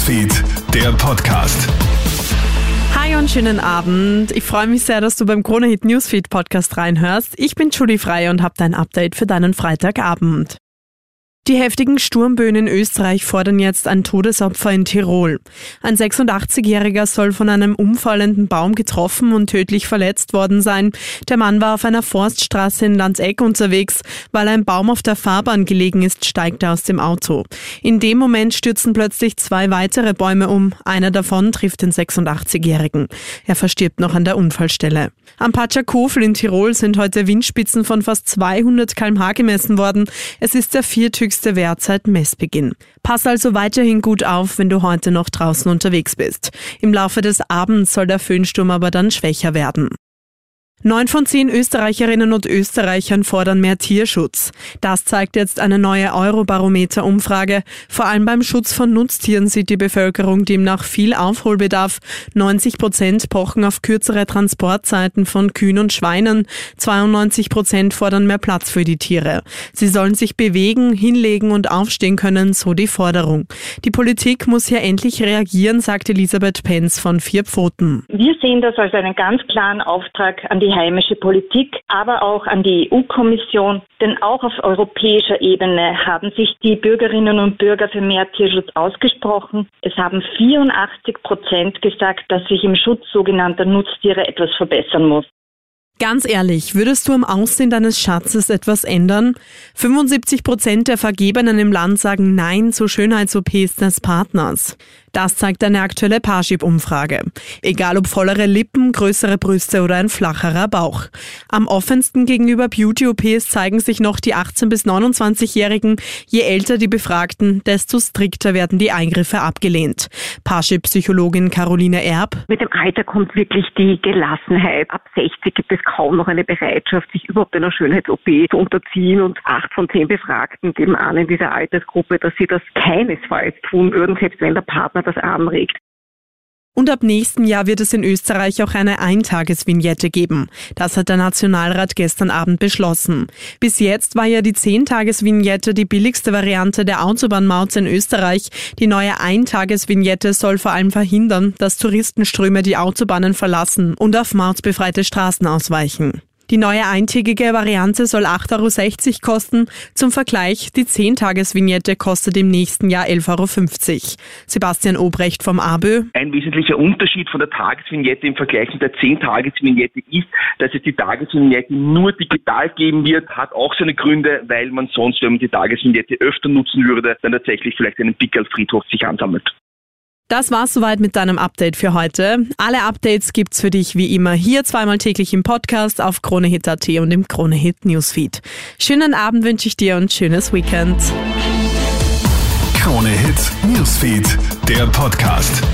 Newsfeed, der Podcast. Hi und schönen Abend. Ich freue mich sehr, dass du beim Kronehit Newsfeed Podcast reinhörst. Ich bin Julie Frei und habe dein Update für deinen Freitagabend. Die heftigen Sturmböen in Österreich fordern jetzt ein Todesopfer in Tirol. Ein 86-Jähriger soll von einem umfallenden Baum getroffen und tödlich verletzt worden sein. Der Mann war auf einer Forststraße in Landseck unterwegs. Weil ein Baum auf der Fahrbahn gelegen ist, steigt er aus dem Auto. In dem Moment stürzen plötzlich zwei weitere Bäume um. Einer davon trifft den 86-Jährigen. Er verstirbt noch an der Unfallstelle. Am Patschakofel in Tirol sind heute Windspitzen von fast 200 kmh gemessen worden. Es ist der vierthöchste höchste Wert seit Messbeginn. Pass also weiterhin gut auf, wenn du heute noch draußen unterwegs bist. Im Laufe des Abends soll der Föhnsturm aber dann schwächer werden. Neun von zehn Österreicherinnen und Österreichern fordern mehr Tierschutz. Das zeigt jetzt eine neue Eurobarometer-Umfrage. Vor allem beim Schutz von Nutztieren sieht die Bevölkerung demnach viel Aufholbedarf. 90 Prozent pochen auf kürzere Transportzeiten von Kühen und Schweinen. 92 Prozent fordern mehr Platz für die Tiere. Sie sollen sich bewegen, hinlegen und aufstehen können, so die Forderung. Die Politik muss hier endlich reagieren, sagt Elisabeth Penz von Vier Pfoten. Wir sehen das als einen ganz klaren Auftrag an die die heimische Politik, aber auch an die EU-Kommission. Denn auch auf europäischer Ebene haben sich die Bürgerinnen und Bürger für mehr Tierschutz ausgesprochen. Es haben 84 Prozent gesagt, dass sich im Schutz sogenannter Nutztiere etwas verbessern muss. Ganz ehrlich, würdest du am Aussehen deines Schatzes etwas ändern? 75 Prozent der Vergebenen im Land sagen Nein zu Schönheits-OPs des Partners. Das zeigt eine aktuelle Parship-Umfrage. Egal ob vollere Lippen, größere Brüste oder ein flacherer Bauch. Am offensten gegenüber Beauty-OPs zeigen sich noch die 18- bis 29-Jährigen. Je älter die Befragten, desto strikter werden die Eingriffe abgelehnt. Parship-Psychologin Caroline Erb. Mit dem Alter kommt wirklich die Gelassenheit. Ab 60 gibt es kaum noch eine Bereitschaft, sich überhaupt einer Schönheits-OP zu unterziehen. Und acht von zehn Befragten geben an in dieser Altersgruppe, dass sie das keinesfalls tun würden, selbst wenn der Partner man das anregt. Und ab nächsten Jahr wird es in Österreich auch eine Eintagesvignette geben. Das hat der Nationalrat gestern Abend beschlossen. Bis jetzt war ja die Zehntagesvignette die billigste Variante der Autobahnmaut in Österreich. Die neue Eintagesvignette soll vor allem verhindern, dass Touristenströme die Autobahnen verlassen und auf mautbefreite Straßen ausweichen. Die neue eintägige Variante soll 8,60 Euro kosten. Zum Vergleich, die 10-Tages-Vignette kostet im nächsten Jahr 11,50 Euro. Sebastian Obrecht vom ABÖ. Ein wesentlicher Unterschied von der Tagesvignette im Vergleich mit der 10-Tages-Vignette ist, dass es die Tagesvignette nur digital geben wird, hat auch seine Gründe, weil man sonst, wenn man die Tagesvignette öfter nutzen würde, dann tatsächlich vielleicht einen Pickelfriedhof sich ansammelt. Das war's soweit mit deinem Update für heute. Alle Updates gibt's für dich wie immer hier zweimal täglich im Podcast auf KroneHit.at und im KroneHit Newsfeed. Schönen Abend wünsche ich dir und schönes Weekend. KroneHit Newsfeed, der Podcast.